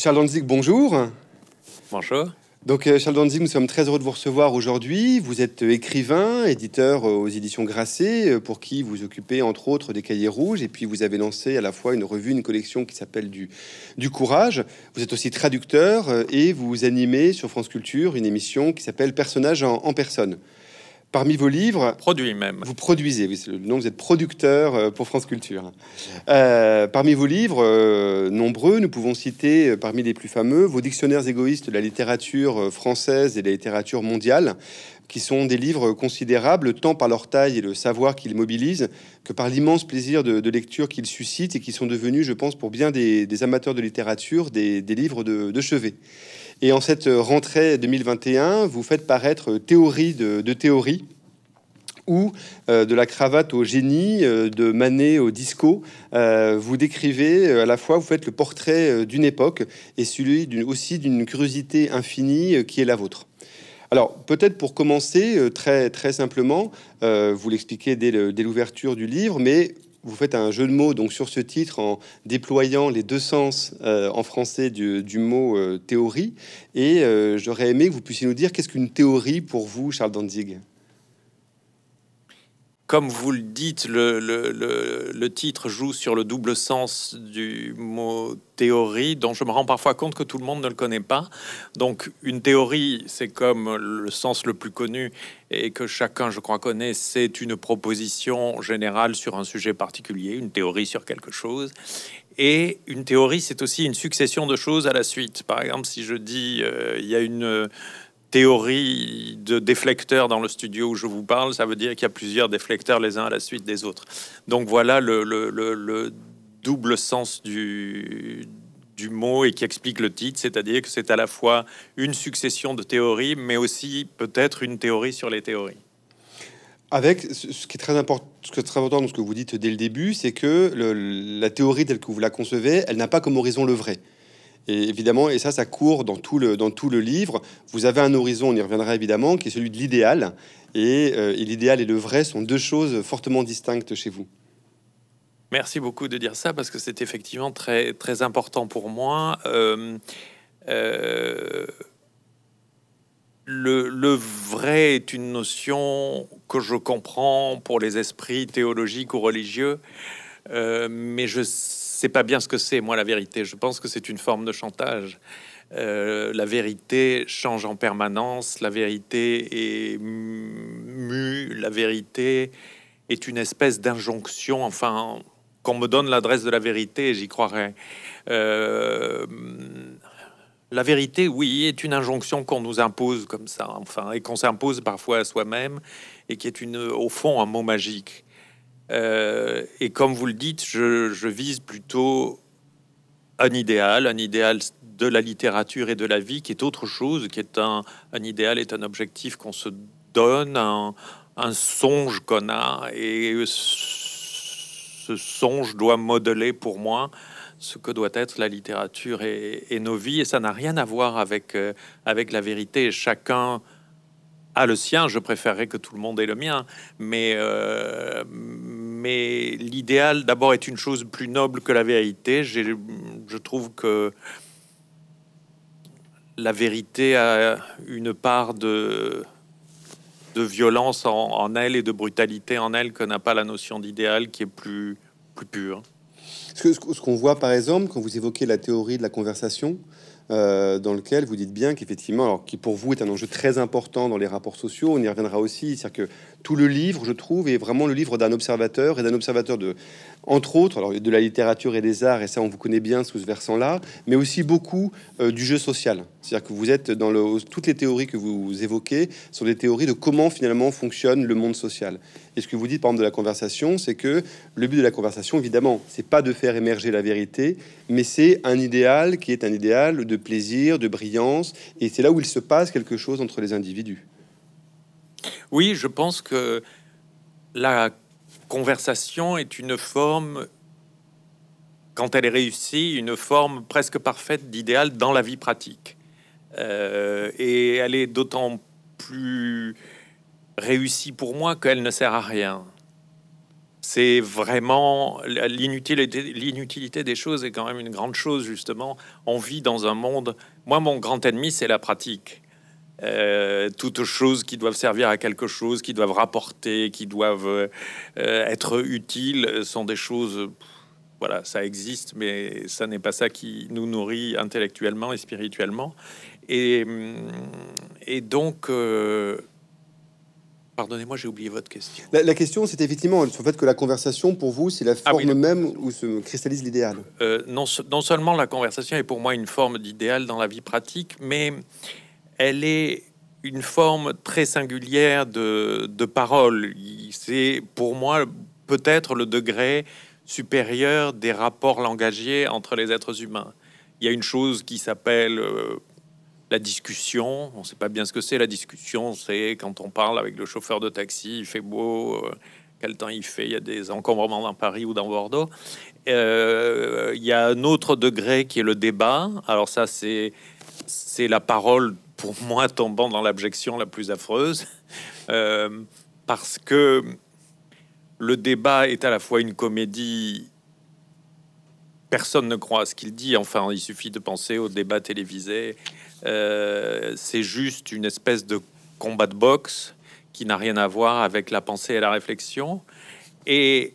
Charles Danzig, bonjour. Bonjour. Donc euh, Charles Danzig, nous sommes très heureux de vous recevoir aujourd'hui. Vous êtes écrivain, éditeur euh, aux éditions Grasset, euh, pour qui vous occupez entre autres des cahiers rouges, et puis vous avez lancé à la fois une revue, une collection qui s'appelle du, du courage. Vous êtes aussi traducteur et vous animez sur France Culture une émission qui s'appelle Personnages en personne. Parmi vos livres, produit même. Vous produisez, oui, le nom. Vous êtes producteur euh, pour France Culture. Euh, parmi vos livres euh, nombreux, nous pouvons citer parmi les plus fameux vos dictionnaires égoïstes de la littérature française et de la littérature mondiale, qui sont des livres considérables tant par leur taille et le savoir qu'ils mobilisent que par l'immense plaisir de, lecture qu'ils suscitent et qui sont devenus, je pense, pour bien des, amateurs de littérature, des, livres de, de chevet. Et en cette rentrée 2021, vous faites paraître Théorie de, théorie ou euh, de la cravate au génie, euh, de Manet au disco. Euh, vous décrivez à la fois, vous faites le portrait d'une époque et celui aussi d'une curiosité infinie qui est la vôtre. Alors, peut-être pour commencer, très, très simplement, vous l'expliquez dès l'ouverture du livre, mais vous faites un jeu de mots donc sur ce titre en déployant les deux sens euh, en français du, mot euh, théorie. Et euh, j'aurais aimé que vous puissiez nous dire qu'est-ce qu'une théorie pour vous, Charles Danzig? Comme vous le dites, le, titre joue sur le double sens du mot théorie, dont je me rends parfois compte que tout le monde ne le connaît pas. Donc, une théorie, c'est comme le sens le plus connu et que chacun, je crois, connaît, c'est une proposition générale sur un sujet particulier, une théorie sur quelque chose. Et une théorie, c'est aussi une succession de choses à la suite. Par exemple, si je dis, euh, il y a une théorie de déflecteurs dans le studio où je vous parle, ça veut dire qu'il y a plusieurs déflecteurs les uns à la suite des autres. Donc voilà le, double sens du, mot et qui explique le titre, c'est-à-dire que c'est à la fois une succession de théories, mais aussi peut-être une théorie sur les théories. Avec ce qui est très important, ce qui est très important dans ce que vous dites dès le début, c'est que la théorie telle que vous la concevez, elle n'a pas comme horizon le vrai. Et évidemment, et ça, ça court dans tout le, dans tout le livre. Vous avez un horizon, on y reviendra évidemment, qui est celui de l'idéal. Et, euh, l'idéal et le vrai sont deux choses fortement distinctes chez vous. Merci beaucoup de dire ça parce que c'est effectivement très, très important pour moi. Euh, euh, le, le, vrai est une notion que je comprends pour les esprits théologiques ou religieux, mais je c'est pas bien ce que c'est, moi, la vérité. Je pense que c'est une forme de chantage. Euh, la vérité change en permanence, la vérité est mue, la vérité est une espèce d'injonction, enfin, qu'on me donne l'adresse de la vérité, j'y croirais. Euh, la vérité, oui, est une injonction qu'on nous impose comme ça, enfin, et qu'on s'impose parfois à soi-même, et qui est une, au fond un mot magique. Euh, et comme vous le dites, je, vise plutôt un idéal, un idéal de la littérature et de la vie qui est autre chose, qui est un, un idéal, est un objectif qu'on se donne, un, songe qu'on a, et ce songe doit modeler pour moi ce que doit être la littérature et, nos vies, et ça n'a rien à voir avec, euh, avec la vérité. Chacun a le sien, je préférerais que tout le monde ait le mien, mais... Euh, mais l'idéal, d'abord, est une chose plus noble que la vérité. Je trouve que la vérité a une part de, de violence en, elle et de brutalité en elle que n'a pas la notion d'idéal qui est plus, plus pure. Ce qu'on voit, par exemple, quand vous évoquez la théorie de la conversation, euh, dans lequel vous dites bien qu'effectivement, alors qui pour vous est un enjeu très important dans les rapports sociaux, on y reviendra aussi, c'est-à-dire que tout le livre, je trouve, est vraiment le livre d'un observateur et d'un observateur de, entre autres, de la littérature et des arts, et ça on vous connaît bien sous ce versant-là, mais aussi beaucoup euh, du jeu social. C'est-à-dire que vous êtes dans le, toutes les théories que vous évoquez sont des théories de comment finalement fonctionne le monde social. Et ce que vous dites par exemple de la conversation, c'est que le but de la conversation, évidemment, c'est pas de faire émerger la vérité, mais c'est un idéal qui est un idéal de plaisir, de brillance, et c'est là où il se passe quelque chose entre les individus. Oui, je pense que la conversation est une forme, quand elle est réussie, une forme presque parfaite d'idéal dans la vie pratique. Euh, et elle est d'autant plus réussie pour moi qu'elle ne sert à rien. c'est vraiment l'inutilité, l'inutilité des choses est quand même une grande chose justement. On vit dans un monde. Moi, mon grand ennemi, c'est la pratique. Euh, toutes choses qui doivent servir à quelque chose, qui doivent rapporter, qui doivent euh, être utiles, sont des choses. Voilà, ça existe, mais ça n'est pas ça qui nous nourrit intellectuellement et spirituellement. Et, et donc, euh, Pardonnez-moi, j'ai oublié votre question. La, question, c'est effectivement sur le fait que la conversation, pour vous, c'est la ah forme même où se cristallise l'idéal. Euh, non, non, seulement la conversation est pour moi une forme d'idéal dans la vie pratique, mais elle est une forme très singulière de, parole. C'est pour moi peut-être le degré supérieur des rapports langagiers entre les êtres humains. Il y a une chose qui s'appelle euh, la discussion, on ne sait pas bien ce que c'est la discussion, c'est quand on parle avec le chauffeur de taxi, il fait beau, euh, quel temps il fait, il y a des encombrements dans Paris ou dans Bordeaux. Euh, il y a un autre degré qui est le débat. Alors ça, c'est la parole pour moi tombant dans l'abjection la plus affreuse, euh, parce que le débat est à la fois une comédie personne ne croit à ce qu'il dit. Enfin, il suffit de penser au débat télévisé euh, c'est juste une espèce de combat de boxe qui n'a rien à voir avec la pensée et la réflexion. Et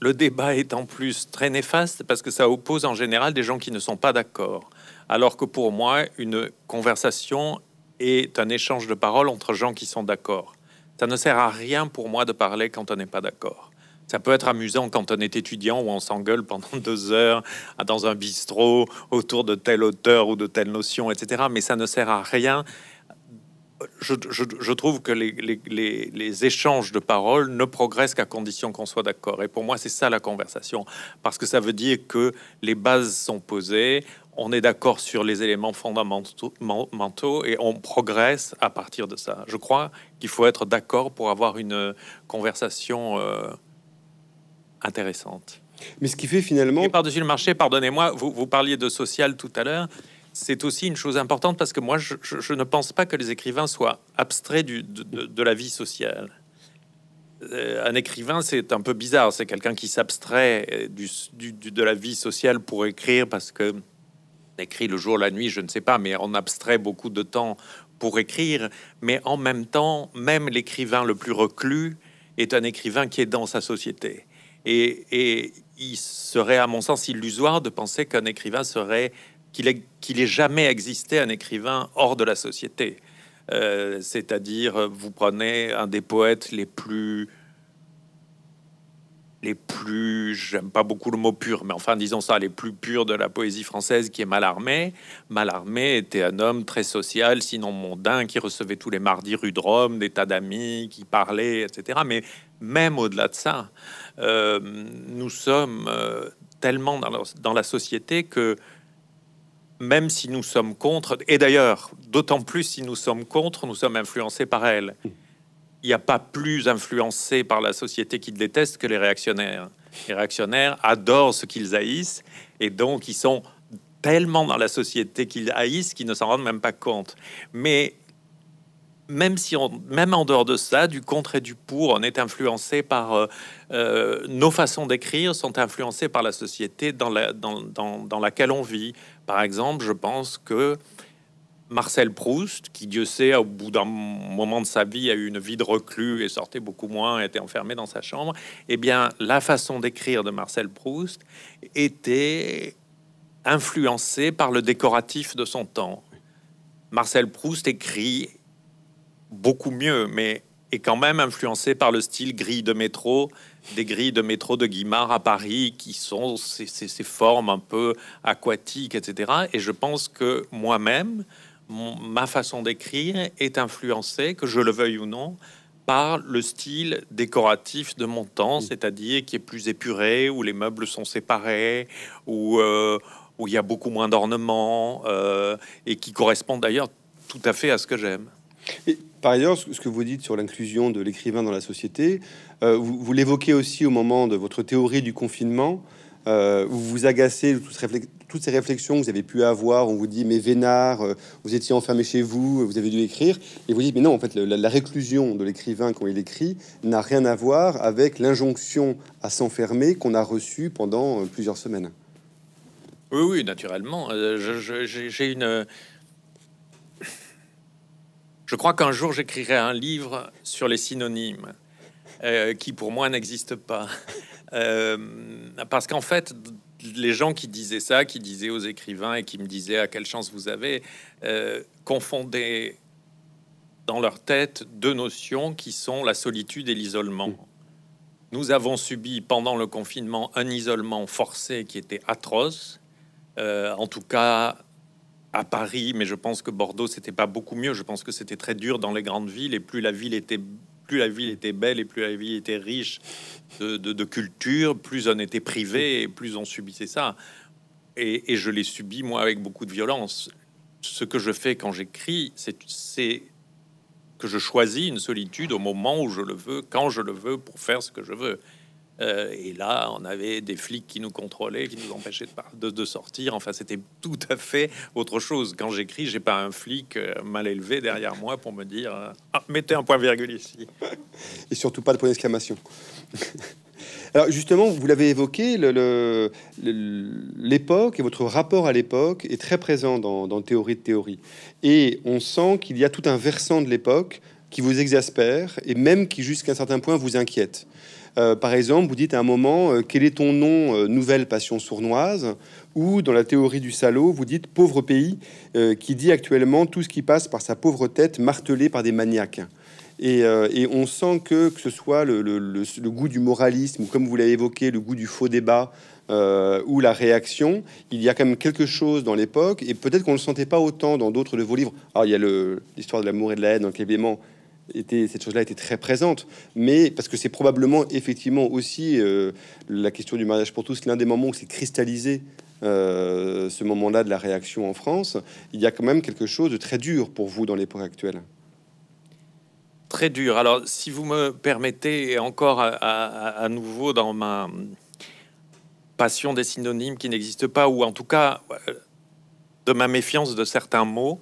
le débat est en plus très néfaste parce que ça oppose en général des gens qui ne sont pas d'accord. Alors que pour moi, une conversation est un échange de paroles entre gens qui sont d'accord. Ça ne sert à rien pour moi de parler quand on n'est pas d'accord. Ça peut être amusant quand on est étudiant où on s'engueule pendant deux heures dans un bistrot autour de telle auteur ou de telle notion, etc. Mais ça ne sert à rien. Je, trouve que les, les, échanges de paroles ne progressent qu'à condition qu'on soit d'accord. Et pour moi, c'est ça la conversation. Parce que ça veut dire que les bases sont posées, on est d'accord sur les éléments fondamentaux mentaux, et on progresse à partir de ça. Je crois qu'il faut être d'accord pour avoir une conversation. Euh, intéressante. Mais ce qui fait finalement... par-dessus le marché, pardonnez-moi, vous, vous parliez de social tout à l'heure, c'est aussi une chose importante parce que moi, je, ne pense pas que les écrivains soient abstraits de, la vie sociale. Euh, un écrivain, c'est un peu bizarre, c'est quelqu'un qui s'abstrait de la vie sociale pour écrire parce que écrit le jour, la nuit, je ne sais pas, mais on abstrait beaucoup de temps pour écrire. Mais en même temps, même l'écrivain le plus reclus est un écrivain qui est dans sa société. Et, il serait, à mon sens, illusoire de penser qu'un écrivain serait qu'il ait, jamais existé un écrivain hors de la société. Euh, c'est-à-dire, vous prenez un des poètes les plus les plus, j'aime pas beaucoup le mot pur, mais enfin disons ça, les plus purs de la poésie française, qui est Mallarmé. Mallarmé était un homme très social, sinon mondain, qui recevait tous les mardis rue de Rome des tas d'amis, qui parlait, etc. Mais même au-delà de ça, euh, nous sommes euh, tellement dans la, société que même si nous sommes contre, et d'ailleurs, d'autant plus si nous sommes contre, nous sommes influencés par elle il n'y a pas plus influencé par la société qui déteste que les réactionnaires. Les réactionnaires adorent ce qu'ils haïssent et donc ils sont tellement dans la société qu'ils haïssent qu'ils ne s'en rendent même pas compte. Mais même si même en dehors de ça, du contre et du pour, on est influencé par euh, euh, nos façons d'écrire sont influencées par la société dans laquelle on vit. Par exemple, je pense que Marcel Proust, qui Dieu sait, au bout d'un moment de sa vie, a eu une vie de reclus et sortait beaucoup moins, était enfermé dans sa chambre, eh bien, la façon d'écrire de Marcel Proust était influencée par le décoratif de son temps. Marcel Proust écrit beaucoup mieux, mais est quand même influencé par le style grille de métro, des grilles de métro de Guimard à Paris, qui sont ces, ces formes un peu aquatiques, etc. Et je pense que moi-même, ma façon d'écrire est influencée, que je le veuille ou non, par le style décoratif de mon temps, mm. c'est-à-dire qui est plus épuré, où les meubles sont séparés, où, euh, où il y a beaucoup moins d'ornements, euh, et qui correspond d'ailleurs tout à fait à ce que j'aime. Par ailleurs, ce que vous dites sur l'inclusion de l'écrivain dans la société, euh, vous, vous l'évoquez aussi au moment de votre théorie du confinement, euh, vous vous agacez de toutes ces réflexions que vous avez pu avoir. On vous dit, mais vénard, euh, vous étiez enfermé chez vous, vous avez dû écrire. Et vous dites, mais non, en fait, la, réclusion de l'écrivain quand il écrit n'a rien à voir avec l'injonction à s'enfermer qu'on a reçue pendant plusieurs semaines. Oui, oui, naturellement. J'ai une. Je crois qu'un jour j'écrirai un livre sur les synonymes, qui pour moi n'existe pas. Euh, parce qu'en fait, les gens qui disaient ça, qui disaient aux écrivains et qui me disaient à quelle chance vous avez, euh, confondaient dans leur tête deux notions qui sont la solitude et l'isolement. Nous avons subi pendant le confinement un isolement forcé qui était atroce. Euh, en tout cas, à Paris, mais je pense que Bordeaux, c'était pas beaucoup mieux. Je pense que c'était très dur dans les grandes villes, et plus la ville était plus la ville était belle et plus la ville était riche de, culture, plus on était privé et plus on subissait ça. Et, je l'ai subi, moi, avec beaucoup de violence. Ce que je fais quand j'écris, c'est que je choisis une solitude au moment où je le veux, quand je le veux, pour faire ce que je veux. Euh, et là, on avait des flics qui nous contrôlaient, qui nous empêchaient de, sortir. Enfin, c'était tout à fait autre chose. Quand j'écris, j'ai pas un flic euh, mal élevé derrière moi pour me dire euh, ah, mettez un point virgule ici. Et surtout pas de point d'exclamation. Alors justement, vous l'avez évoqué, l'époque et votre rapport à l'époque est très présent dans, dans Théorie de théorie. Et on sent qu'il y a tout un versant de l'époque qui vous exaspère et même qui jusqu'à un certain point vous inquiète. Euh, par exemple, vous dites à un moment euh, quel est ton nom, euh, nouvelle passion sournoise, ou dans la théorie du salaud, vous dites pauvre pays qui dit actuellement tout ce qui passe par sa pauvre tête martelée par des maniaques. Et, on sent que, que ce soit le, goût du moralisme, ou comme vous l'avez évoqué, le goût du faux débat, ou la réaction, il y a quand même quelque chose dans l'époque, et peut-être qu'on ne le sentait pas autant dans d'autres de vos livres. Alors, il y a l'histoire de l'amour et de la haine dans cette chose-là était très présente, mais parce que c'est probablement effectivement aussi euh, la question du mariage pour tous, l'un des moments où c'est cristallisé euh, ce moment-là de la réaction en France, il y a quand même quelque chose de très dur pour vous dans l'époque actuelle. Très dur. Alors, si vous me permettez, encore à, nouveau dans ma passion des synonymes qui n'existent pas, ou en tout cas euh, de ma méfiance de certains mots,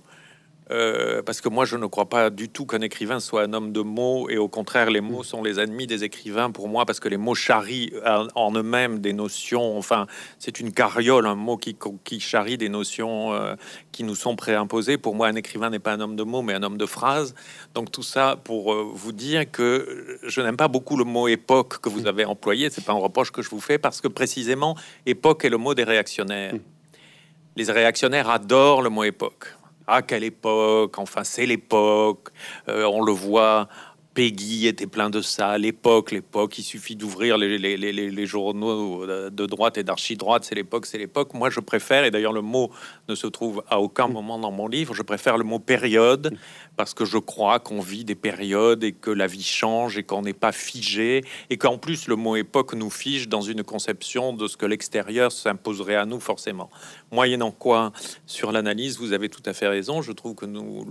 euh, parce que moi, je ne crois pas du tout qu'un écrivain soit un homme de mots, et au contraire, les mots sont les ennemis des écrivains pour moi, parce que les mots charrient en eux-mêmes des notions. Enfin, c'est une carriole, un mot qui, qui charrie des notions euh, qui nous sont préimposées. Pour moi, un écrivain n'est pas un homme de mots, mais un homme de phrases. Donc tout ça pour euh, vous dire que je n'aime pas beaucoup le mot époque que vous avez employé. C'est pas un reproche que je vous fais, parce que précisément, époque est le mot des réactionnaires. Les réactionnaires adorent le mot époque à quelle époque, enfin c'est l'époque, euh, on le voit, Peggy était plein de ça, l'époque, l'époque, il suffit d'ouvrir les, journaux de droite et d'archi-droite, c'est l'époque, c'est l'époque. Moi je préfère, et d'ailleurs le mot ne se trouve à aucun moment dans mon livre, je préfère le mot période, parce que je crois qu'on vit des périodes et que la vie change et qu'on n'est pas figé et qu'en plus le mot époque nous fige dans une conception de ce que l'extérieur s'imposerait à nous forcément. Moyennant quoi, sur l'analyse, vous avez tout à fait raison. Je trouve que nous,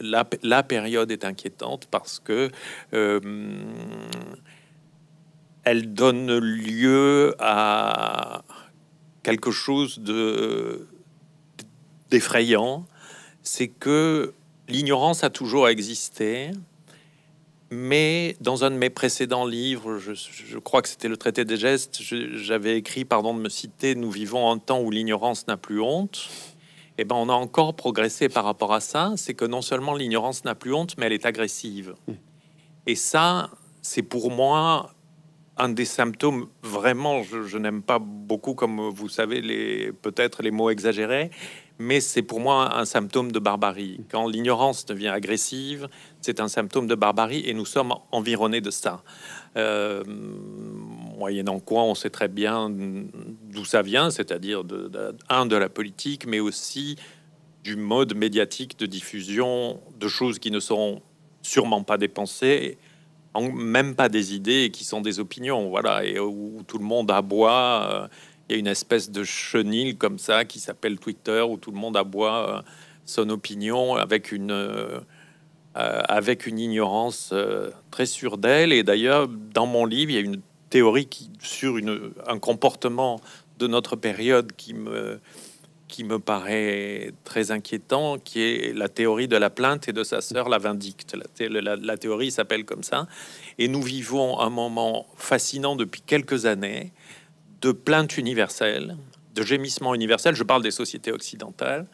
la, période est inquiétante parce que elle donne lieu à quelque chose de d'effrayant. C'est que L'ignorance a toujours existé, mais dans un de mes précédents livres, je, crois que c'était le traité des gestes, j'avais écrit, pardon de me citer, nous vivons un temps où l'ignorance n'a plus honte. Eh ben, on a encore progressé par rapport à ça. C'est que non seulement l'ignorance n'a plus honte, mais elle est agressive. Et ça, c'est pour moi un des symptômes vraiment. Je, n'aime pas beaucoup, comme vous savez, les peut-être les mots exagérés, mais c'est pour moi un symptôme de barbarie. Quand l'ignorance devient agressive, c'est un symptôme de barbarie et nous sommes environnés de ça. Euh, moyennant quoi, on sait très bien d'où ça vient, c'est-à-dire de, un de la politique, mais aussi du mode médiatique de diffusion de choses qui ne sont sûrement pas des pensées, même pas des idées, qui sont des opinions, voilà, et où tout le monde aboie. Euh, il y a une espèce de chenille comme ça qui s'appelle Twitter où tout le monde aboie euh, son opinion avec une, euh, avec une ignorance très sûre d'elle. Et d'ailleurs, dans mon livre, il y a une théorie qui, sur un comportement de notre période qui me, qui me paraît très inquiétant, qui est la théorie de la plainte et de sa sœur la vindicte. La, théorie s'appelle comme ça. Et nous vivons un moment fascinant depuis quelques années de plainte universelle, de gémissement universel. Je parle des sociétés occidentales.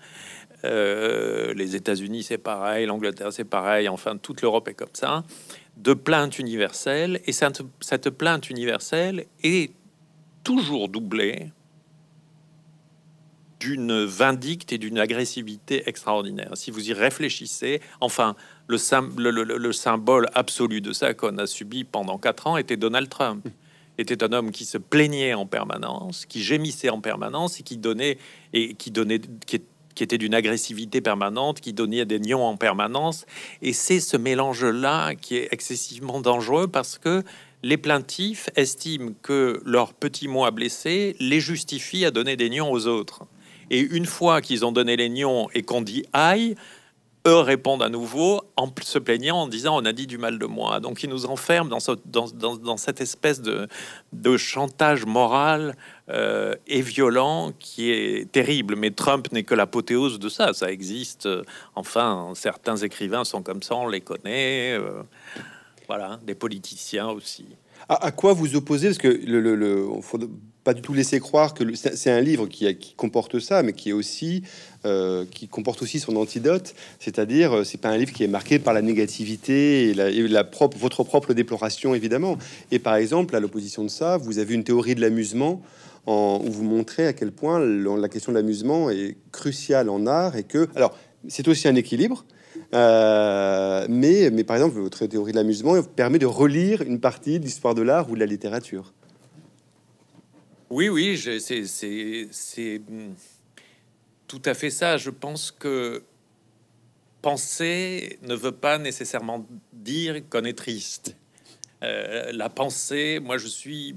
Euh, les États-Unis, c'est pareil, l'Angleterre, c'est pareil, enfin, toute l'Europe est comme ça, de plainte universelle. Et cette plainte universelle est toujours doublée d'une vindicte et d'une agressivité extraordinaire. Si vous y réfléchissez, enfin, le, le, symbole absolu de ça qu'on a subi pendant quatre ans était Donald Trump. Était un homme qui se plaignait en permanence, qui gémissait en permanence et qui donnait et qui donnait, qui, qui était d'une agressivité permanente, qui donnait des nions en permanence. Et c'est ce mélange-là qui est excessivement dangereux parce que les plaintifs estiment que leur petit mot à blesser les justifie à donner des nions aux autres. Et une fois qu'ils ont donné les nions et qu'on dit aïe, eux répondent à nouveau en se plaignant, en disant on a dit du mal de moi. Donc ils nous enferment dans, cette espèce de, chantage moral euh, et violent qui est terrible. Mais Trump n'est que l'apothéose de ça. Ça existe. Enfin, certains écrivains sont comme ça, on les connaît. Euh, voilà, des politiciens aussi. À, quoi vous opposez? Parce que le, pas du tout laisser croire que c'est un livre qui, comporte ça, mais qui est aussi euh, qui comporte aussi son antidote. C'est-à-dire, euh, c'est pas un livre qui est marqué par la négativité et la propre, votre propre déploration évidemment. Et par exemple, à l'opposition de ça, vous avez une théorie de l'amusement en, où vous montrez à quel point la question de l'amusement est cruciale en art et que alors c'est aussi un équilibre. Euh, mais, mais par exemple, votre théorie de l'amusement permet de relire une partie de l'histoire de l'art ou de la littérature. Oui, oui, c'est hmm, tout à fait ça. Je pense que penser ne veut pas nécessairement dire qu'on est triste. Euh, la pensée, moi je suis,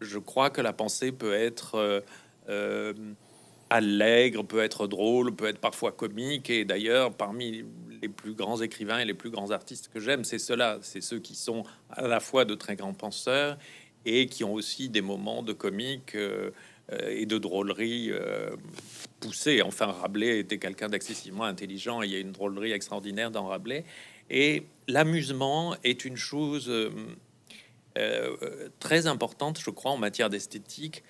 je crois que la pensée peut être euh, allègre, peut être drôle, peut être parfois comique. Et d'ailleurs, parmi les plus grands écrivains et les plus grands artistes que j'aime, c'est cela, c'est ceux qui sont à la fois de très grands penseurs et qui ont aussi des moments de comique euh, et de drôlerie euh, poussée. Enfin, Rabelais était quelqu'un d'excessivement intelligent il y a une drôlerie extraordinaire dans Rabelais. Et l'amusement est une chose euh, très importante, je crois, en matière d'esthétique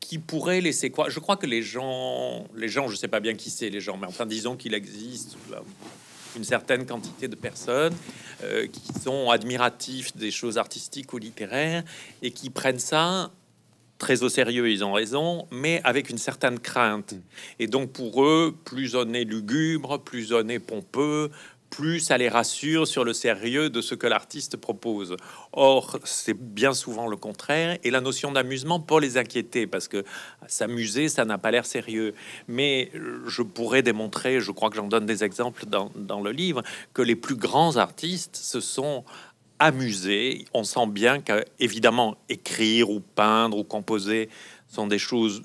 qui pourrait laisser croire. Je crois que les gens, les gens, je sais pas bien qui c'est les gens, mais enfin disons qu'il existe une certaine quantité de personnes euh, qui sont admiratifs des choses artistiques ou littéraires et qui prennent ça très au sérieux, ils ont raison, mais avec une certaine crainte. Et donc pour eux, plus on est lugubre, plus on est pompeux, plus ça les rassure sur le sérieux de ce que l'artiste propose. Or, c'est bien souvent le contraire, et la notion d'amusement pour les inquiéter, parce que s'amuser, ça n'a pas l'air sérieux. Mais je pourrais démontrer, je crois que j'en donne des exemples dans, dans le livre, que les plus grands artistes se sont amusés. On sent bien qu'évidemment, écrire ou peindre ou composer sont des choses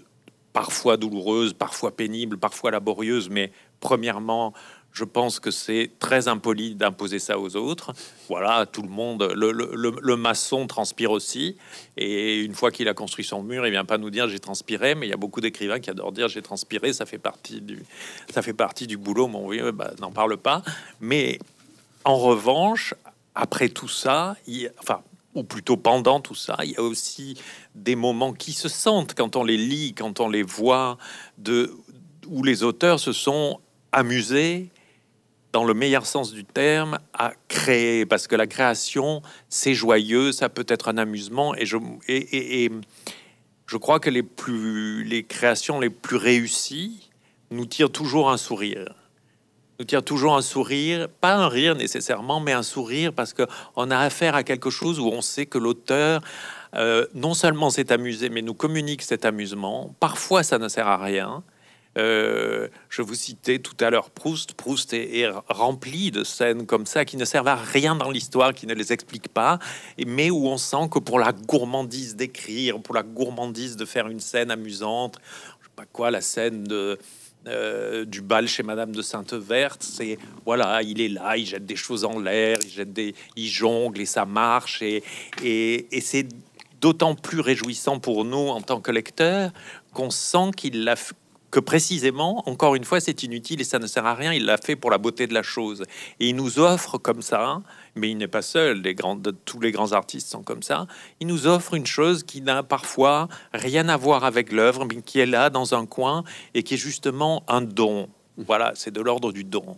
parfois douloureuses, parfois pénibles, parfois laborieuses, mais premièrement, je pense que c'est très impoli d'imposer ça aux autres. Voilà, tout le monde, le, maçon transpire aussi. Et une fois qu'il a construit son mur, il vient pas nous dire j'ai transpiré, mais il y a beaucoup d'écrivains qui adorent dire j'ai transpiré. Ça fait partie du, ça fait partie du boulot. Mon vieux, bah, n'en parle pas. Mais en revanche, après tout ça, il, enfin, ou plutôt pendant tout ça, il y a aussi des moments qui se sentent quand on les lit, quand on les voit, de où les auteurs se sont amusés dans le meilleur sens du terme, à créer, parce que la création, c'est joyeux, ça peut être un amusement, et je, crois que les, plus, les créations les plus réussies nous tirent toujours un sourire. Nous tirent toujours un sourire, pas un rire nécessairement, mais un sourire, parce qu'on a affaire à quelque chose où on sait que l'auteur euh, non seulement s'est amusé, mais nous communique cet amusement. Parfois, ça ne sert à rien. Euh, je vous citais tout à l'heure Proust. Proust est, rempli de scènes comme ça qui ne servent à rien dans l'histoire, qui ne les expliquent pas, mais où on sent que pour la gourmandise d'écrire, pour la gourmandise de faire une scène amusante, je sais pas quoi, la scène de euh, du bal chez Madame de Sainte-Verte, c'est voilà, il est là, il jette des choses en l'air, il jette des, il jongle et ça marche et, et, c'est d'autant plus réjouissant pour nous en tant que lecteurs qu'on sent qu'il l'a que précisément, encore une fois, c'est inutile et ça ne sert à rien. Il l'a fait pour la beauté de la chose. Et il nous offre comme ça, mais il n'est pas seul. Les grands, tous les grands artistes sont comme ça. Il nous offre une chose qui n'a parfois rien à voir avec l'œuvre, mais qui est là dans un coin et qui est justement un don. Voilà, c'est de l'ordre du don.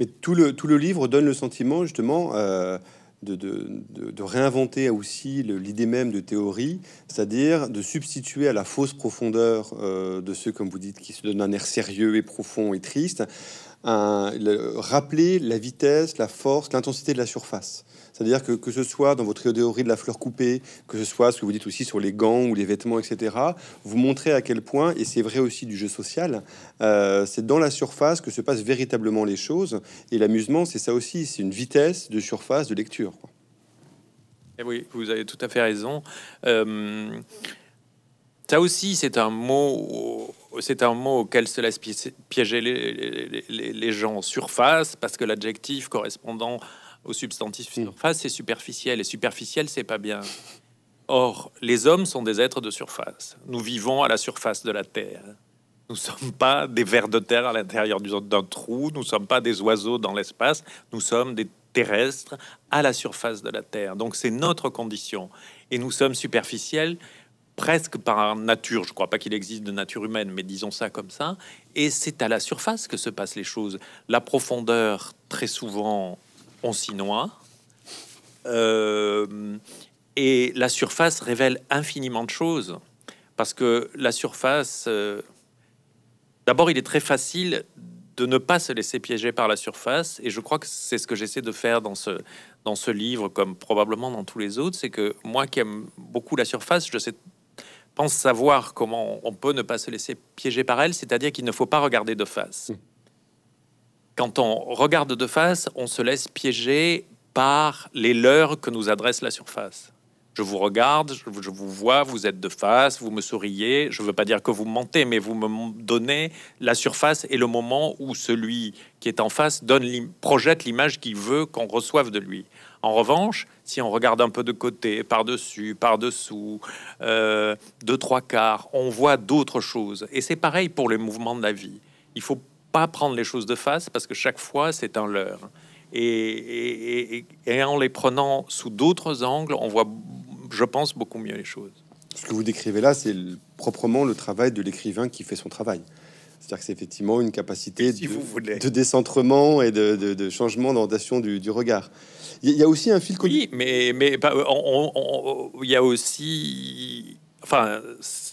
Mais tout le, tout le livre donne le sentiment, justement, euh, de, de, réinventer aussi l'idée même de théorie, c'est-à-dire de substituer à la fausse profondeur euh, de ceux, comme vous dites, qui se donnent un air sérieux et profond et triste, rappeler la vitesse, la force, l'intensité de la surface. C'est-à-dire que, que ce soit dans votre théorie de la fleur coupée, que ce soit ce que vous dites aussi sur les gants ou les vêtements, etc., vous montrez à quel point, et c'est vrai aussi du jeu social, euh, c'est dans la surface que se passent véritablement les choses. Et l'amusement, c'est ça aussi, c'est une vitesse de surface de lecture. Et eh oui, vous avez tout à fait raison. Euh, ça aussi, c'est un mot, c'est un mot auquel se laisse piéger les, les, les gens surface, parce que l'adjectif correspondant au substantif mm. surface, c'est superficiel. Et superficiel, c'est pas bien. Or, les hommes sont des êtres de surface. Nous vivons à la surface de la Terre. Nous ne sommes pas des vers de terre à l'intérieur d'un trou. Nous ne sommes pas des oiseaux dans l'espace. Nous sommes des terrestres à la surface de la Terre. Donc, c'est notre condition. Et nous sommes superficiels presque par nature. Je crois pas qu'il existe de nature humaine, mais disons ça comme ça. Et c'est à la surface que se passent les choses. La profondeur, très souvent, on s'y noie. Euh, et la surface révèle infiniment de choses. Parce que la surface, euh, d'abord, il est très facile de ne pas se laisser piéger par la surface. Et je crois que c'est ce que j'essaie de faire dans ce, dans ce livre, comme probablement dans tous les autres. C'est que moi qui aime beaucoup la surface, je sais, pense savoir comment on peut ne pas se laisser piéger par elle, c'est-à-dire qu'il ne faut pas regarder de face. Mmh quand on regarde de face, on se laisse piéger par les leurs que nous adresse la surface. Je vous regarde, je vous vois, vous êtes de face, vous me souriez. Je ne veux pas dire que vous mentez, mais vous me donnez la surface et le moment où celui qui est en face donne, projette l'image qu'il veut qu'on reçoive de lui. En revanche, si on regarde un peu de côté, par-dessus, par-dessous, euh, deux, trois quarts, on voit d'autres choses. Et c'est pareil pour les mouvements de la vie. Il faut pas prendre les choses de face parce que chaque fois c'est un leurre. Et, en les prenant sous d'autres angles, on voit, je pense, beaucoup mieux les choses. Ce que vous décrivez là, c'est proprement le travail de l'écrivain qui fait son travail. C'est-à-dire que c'est effectivement une capacité de, décentrement et de, changement d'orientation du, regard. Il y, a aussi un fil Oui, mais, mais il y a aussi enfin,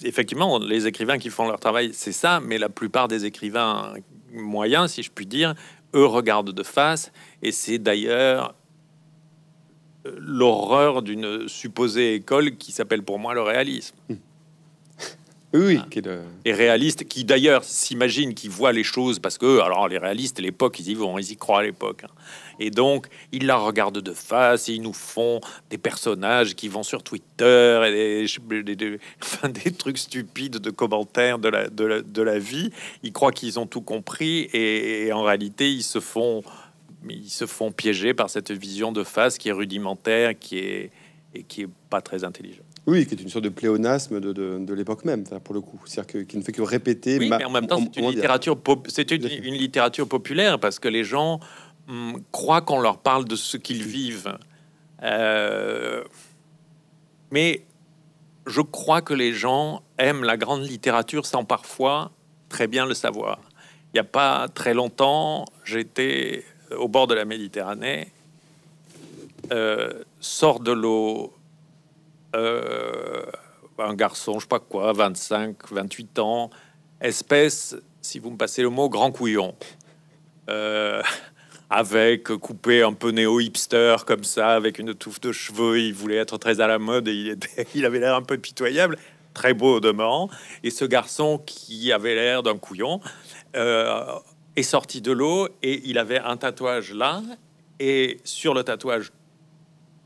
effectivement, les écrivains qui font leur travail, c'est ça, mais la plupart des écrivains moyens, si je puis dire, eux regardent de face, et c'est d'ailleurs euh, l'horreur d'une supposée école qui s'appelle pour moi le réalisme. Hum. Oui, Et réaliste, qui d'ailleurs s'imagine, qui voit les choses, parce que, alors les réalistes, à l'époque, ils y vont, ils y croient à l'époque. Hein. Et donc, ils la regardent de face, et ils nous font des personnages qui vont sur Twitter, et des, des, trucs stupides de commentaires de la, de la, vie. Ils croient qu'ils ont tout compris, et, en réalité, ils se font ils se font piéger par cette vision de face qui est rudimentaire, qui est et qui est pas très intelligente. Oui, qui est une sorte de pléonasme de, de, l'époque même, pour le coup. C'est-à-dire qui ne fait que répéter. Oui, mais en même temps, c'est une, littérature, c'est une, littérature populaire parce que les gens hum, croient qu'on leur parle de ce qu'ils vivent. Euh, mais je crois que les gens aiment la grande littérature sans parfois très bien le savoir. Il n'y a pas très longtemps, j'étais au bord de la Méditerranée, euh, sort de l'eau euh, un garçon, je sais pas quoi, 25, 28 ans, espèce, si vous me passez le mot, grand couillon. Euh, avec coupé un peu néo-hipster comme ça, avec une touffe de cheveux, il voulait être très à la mode et il, avait l'air un peu pitoyable, très beau au demeurant. Et ce garçon qui avait l'air d'un couillon euh, est sorti de l'eau et il avait un tatouage là, et sur le tatouage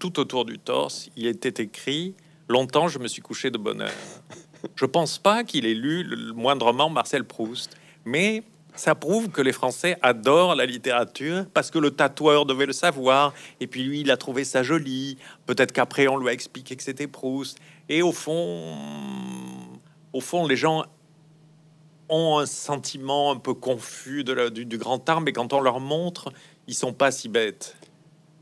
tout autour du torse, il était écrit Longtemps, je me suis couché de bonheur. Je pense pas qu'il ait lu le moindrement Marcel Proust, mais Ça prouve que les Français adorent la littérature parce que le tatoueur devait le savoir. Et puis lui, il a trouvé ça joli. Peut-être qu'après, on lui a expliqué que c'était Proust. Et au fond, au fond, les gens ont un sentiment un peu confus de du, grand art, mais quand on leur montre, ils sont pas si bêtes.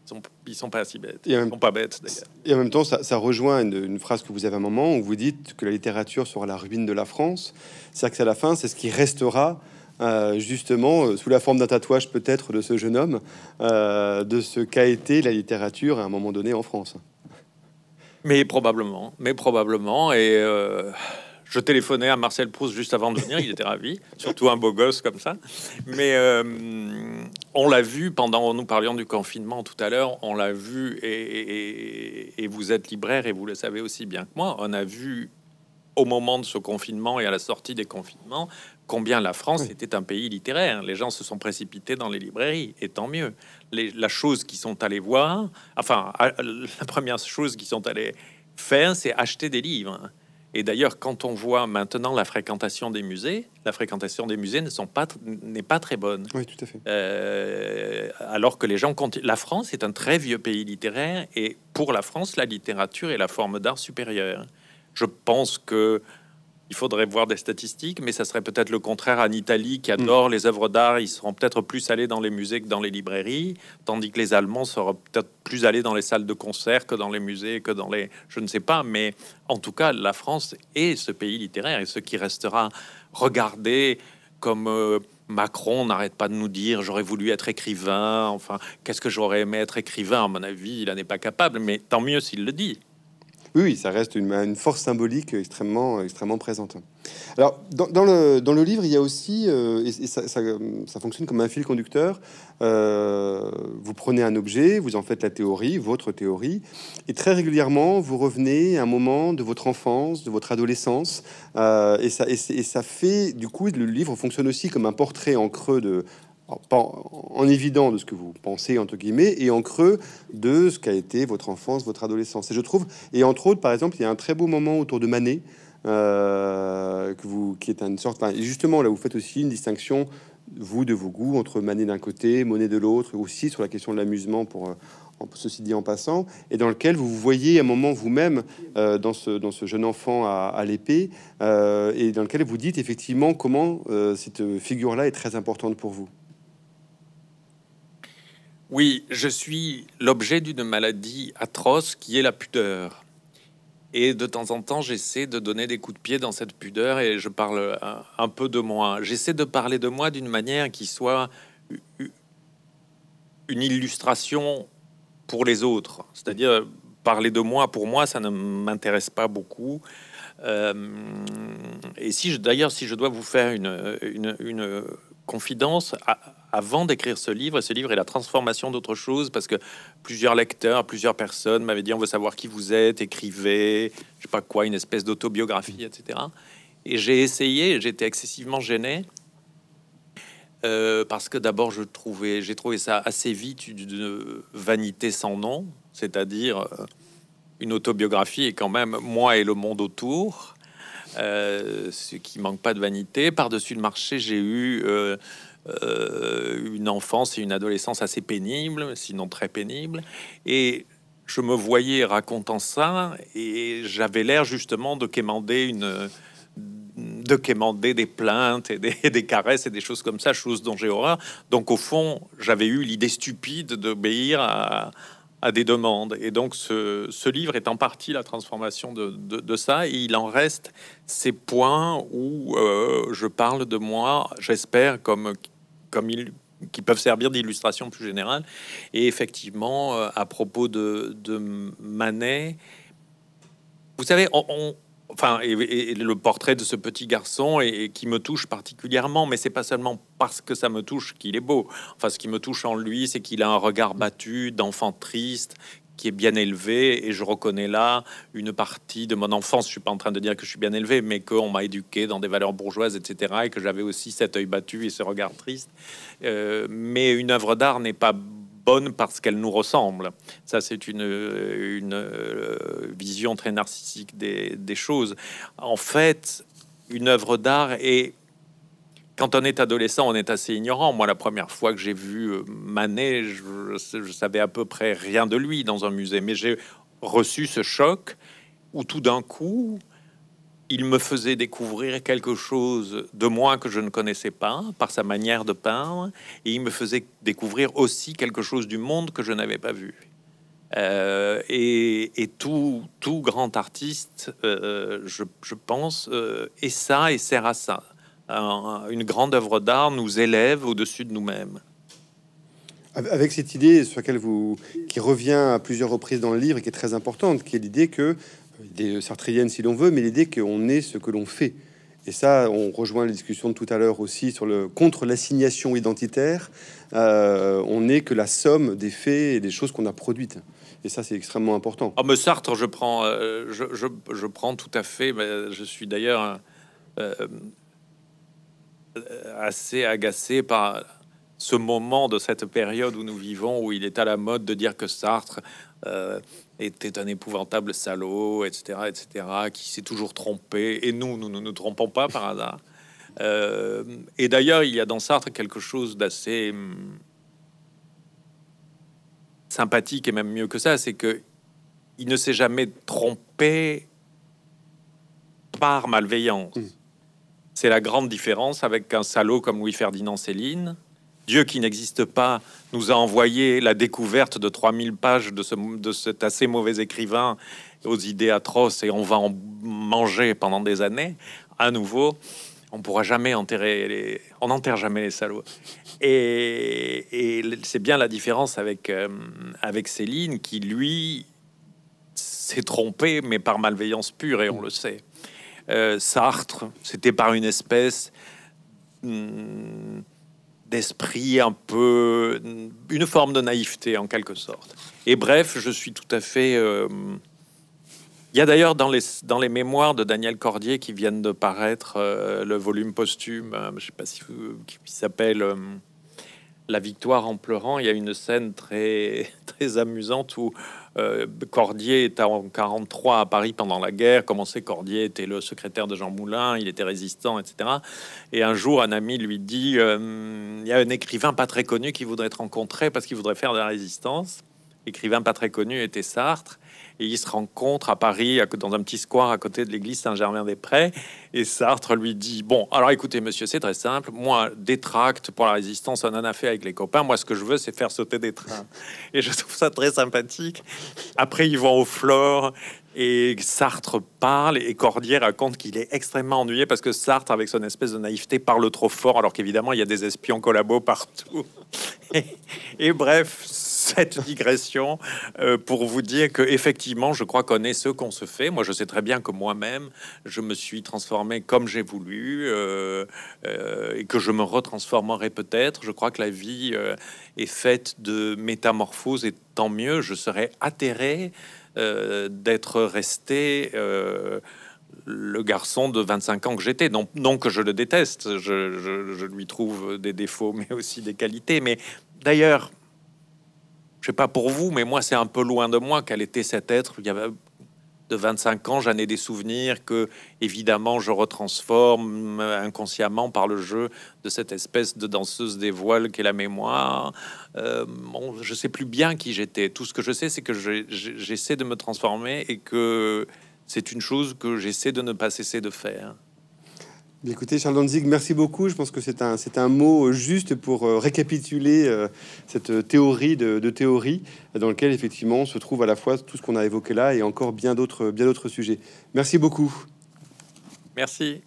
Ils sont, ils sont pas si bêtes. Ils sont pas bêtes d'ailleurs. Et en même temps, ça, rejoint une, phrase que vous avez à un moment où vous dites que la littérature sera la ruine de la France. C'est-à-dire que c'est à la fin, c'est ce qui restera euh, justement euh, sous la forme d'un tatouage peut-être de ce jeune homme, euh, de ce qu'a été la littérature à un moment donné en France. Mais probablement, mais probablement. Et je téléphonais à Marcel Proust juste avant de venir, il était ravi, surtout un beau gosse comme ça. Mais on l'a vu pendant, nous parlions du confinement tout à l'heure, on l'a vu, et, et, vous êtes libraire et vous le savez aussi bien que moi, on a vu au moment de ce confinement et à la sortie des confinements, combien la France était un pays littéraire. Les gens se sont précipités dans les librairies, et tant mieux. la chose qu'ils sont allés voir, enfin, la première chose qu'ils sont allés faire, c'est acheter des livres. Et d'ailleurs, quand on voit maintenant la fréquentation des musées, la fréquentation des musées ne sont pas n'est pas très bonne. Oui, tout à fait. Euh, alors que les gens continuent. La France est un très vieux pays littéraire et pour la France, la littérature est la forme d'art supérieure. Je pense que il faudrait voir des statistiques, mais ça serait peut-être le contraire en Italie qui adore mm. les œuvres d'art. Ils seront peut-être plus allés dans les musées que dans les librairies, tandis que les Allemands seront peut-être plus allés dans les salles de concert que dans les musées, que dans les... Je ne sais pas, mais en tout cas, la France est ce pays littéraire et ce qui restera regardé comme... Euh, Macron n'arrête pas de nous dire j'aurais voulu être écrivain, enfin, qu'est-ce que j'aurais aimé être écrivain? À mon avis, il n'en est pas capable, mais tant mieux s'il le dit. Oui, ça reste une, force symbolique extrêmement, extrêmement présente. Alors, dans, le, dans le livre, il y a aussi, euh, et, ça, fonctionne comme un fil conducteur, euh, vous prenez un objet, vous en faites la théorie, votre théorie, et très régulièrement, vous revenez à un moment de votre enfance, de votre adolescence, euh, et, ça, et, ça fait, du coup, le livre fonctionne aussi comme un portrait en creux de, en évident de ce que vous pensez, entre guillemets, et en creux de ce qu'a été votre enfance, votre adolescence. Et je trouve, et entre autres, par exemple, il y a un très beau moment autour de Manet, euh, que vous, qui est une sorte, justement, là, vous faites aussi une distinction, vous, de vos goûts, entre Manet d'un côté, Monet de l'autre, aussi sur la question de l'amusement, pour euh, ceci dit en passant, et dans lequel vous vous voyez un moment vous-même euh, dans, ce, jeune enfant à, à l'épée, et dans lequel vous dites effectivement comment cette figure-là est très importante pour vous. Oui, je suis l'objet d'une maladie atroce qui est la pudeur. Et de temps en temps, j'essaie de donner des coups de pied dans cette pudeur et je parle un, peu de moi. J'essaie de parler de moi d'une manière qui soit une illustration pour les autres. C'est-à-dire, parler de moi, pour moi, ça ne m'intéresse pas beaucoup. Euh, et si d'ailleurs, si je dois vous faire une confidence, avant d'écrire ce livre, ce livre est la transformation d'autre chose, parce que plusieurs lecteurs, plusieurs personnes m'avaient dit on veut savoir qui vous êtes, écrivez, je sais pas quoi, une espèce d'autobiographie, etc. Et j'ai essayé, j'étais excessivement gêné. Euh, parce que d'abord, je trouvais, j'ai trouvé ça assez vite une vanité sans nom, c'est-à-dire euh, une autobiographie et quand même moi et le monde autour, euh, ce qui manque pas de vanité. Par-dessus le marché, j'ai eu euh, une enfance et une adolescence assez pénible, sinon très pénible. Et je me voyais racontant ça et j'avais l'air justement de quémander une de quémander des plaintes et des, caresses et des choses comme ça, choses dont j'ai horreur. Donc au fond, j'avais eu l'idée stupide d'obéir à, à, des demandes. Et donc ce, ce, livre est en partie la transformation de, de, ça. Et il en reste ces points où euh, je parle de moi, j'espère, comme comme ils, qui peuvent servir d'illustration plus générale. Et effectivement, euh, à propos de, Manet, vous savez, on, enfin, et, le portrait de ce petit garçon et, qui me touche particulièrement, mais c'est pas seulement parce que ça me touche qu'il est beau. Enfin, ce qui me touche en lui, c'est qu'il a un regard battu d'enfant triste qui est bien élevé et je reconnais là une partie de mon enfance. Je suis pas en train de dire que je suis bien élevé, mais qu'on m'a éduqué dans des valeurs bourgeoises, etc. et que j'avais aussi cet œil battu et ce regard triste. Euh, mais une œuvre d'art n'est pas bonne parce qu'elle nous ressemble. Ça, c'est une, une euh, vision très narcissique des, des choses. En fait, une œuvre d'art est quand on est adolescent, on est assez ignorant. Moi, la première fois que j'ai vu euh, Manet, je, je, savais à peu près rien de lui dans un musée, mais j'ai reçu ce choc où tout d'un coup, il me faisait découvrir quelque chose de moi que je ne connaissais pas par sa manière de peindre, et il me faisait découvrir aussi quelque chose du monde que je n'avais pas vu. Euh, et, tout, grand artiste, euh, je, pense, euh, est ça et sert à ça. une grande œuvre d'art nous élève au-dessus de nous-mêmes. Avec cette idée sur laquelle vous, qui revient à plusieurs reprises dans le livre et qui est très importante, qui est l'idée que, des sartrienne si l'on veut, mais l'idée qu'on est ce que l'on fait. Et ça, on rejoint la discussion de tout à l'heure aussi sur le contre l'assignation identitaire. on n'est que la somme des faits et des choses qu'on a produites. Et ça, c'est extrêmement important. Ah, mais Sartre, je prends, euh, je, je, prends tout à fait. Mais je suis d'ailleurs euh, euh, assez agacé par ce moment de cette période où nous vivons, où il est à la mode de dire que Sartre était un épouvantable salaud, etc., etc., qui s'est toujours trompé. Et nous, nous ne nous, nous, trompons pas par hasard. et d'ailleurs, il y a dans Sartre quelque chose d'assez hum, sympathique et même mieux que ça, c'est que il ne s'est jamais trompé par malveillance. Mm. C'est la grande différence avec un salaud comme Louis-Ferdinand Céline. Dieu qui n'existe pas nous a envoyé la découverte de 3000 pages de, ce, de cet assez mauvais écrivain aux idées atroces et on va en manger pendant des années. À nouveau, on pourra jamais enterrer les, on n'enterre jamais les salauds. Et, c'est bien la différence avec euh, avec Céline qui lui s'est trompé, mais par malveillance pure et on le sait. Euh, Sartre, c'était par une espèce hmm, d'esprit un peu, une forme de naïveté en quelque sorte. Et bref, je suis tout à fait euh, il y a d'ailleurs dans les, dans les mémoires de Daniel Cordier qui viennent de paraître euh, le volume posthume, euh, je sais pas si qui s'appelle La victoire en pleurant. Il y a une scène très, très amusante où Cordier est en 43 à Paris pendant la guerre. Comment c'est Cordier était le secrétaire de Jean Moulin, il était résistant, etc. Et un jour, un ami lui dit il y a un écrivain pas très connu qui voudrait te rencontrer parce qu'il voudrait faire de la résistance. Écrivain pas très connu était Sartre et ils se rencontrent à Paris, dans un petit square à côté de l'église Saint-Germain-des-Prés. Et Sartre lui dit Bon, alors écoutez, monsieur, c'est très simple. Moi, des tracts pour la résistance, on en a fait avec les copains. Moi, ce que je veux, c'est faire sauter des trains. Et je trouve ça très sympathique. Après, ils vont au Flore et Sartre parle et Cordier raconte qu'il est extrêmement ennuyé parce que Sartre, avec son espèce de naïveté, parle trop fort, alors qu'évidemment, il y a des espions collabos partout. et bref, cette digression euh, pour vous dire que effectivement, je crois qu'on est ce qu'on se fait. Moi, je sais très bien que moi-même, je me suis transformé comme j'ai voulu euh, euh, et que je me retransformerai peut-être. Je crois que la vie est faite de métamorphoses et tant mieux. Je serais atterré d'être resté le garçon de 25 ans que j'étais. Non, non que je le déteste, je, je, lui trouve des défauts, mais aussi des qualités. Mais d'ailleurs, je sais pas pour vous, mais moi, c'est un peu loin de moi quel était cet être. Il y avait de 25 ans, j'en ai des souvenirs que, évidemment, je retransforme inconsciemment par le jeu de cette espèce de danseuse des voiles qu'est la mémoire. Euh, bon, je sais plus bien qui j'étais. Tout ce que je sais, c'est que j'essaie de me transformer et que c'est une chose que j'essaie de ne pas cesser de faire. Écoutez, Charles Danzig, merci beaucoup. Je pense que c'est un, c'est un mot juste pour euh, récapituler euh, cette théorie de, théorie dans lequel effectivement se trouve à la fois tout ce qu'on a évoqué là et encore bien d'autres, bien d'autres sujets. Merci beaucoup. Merci.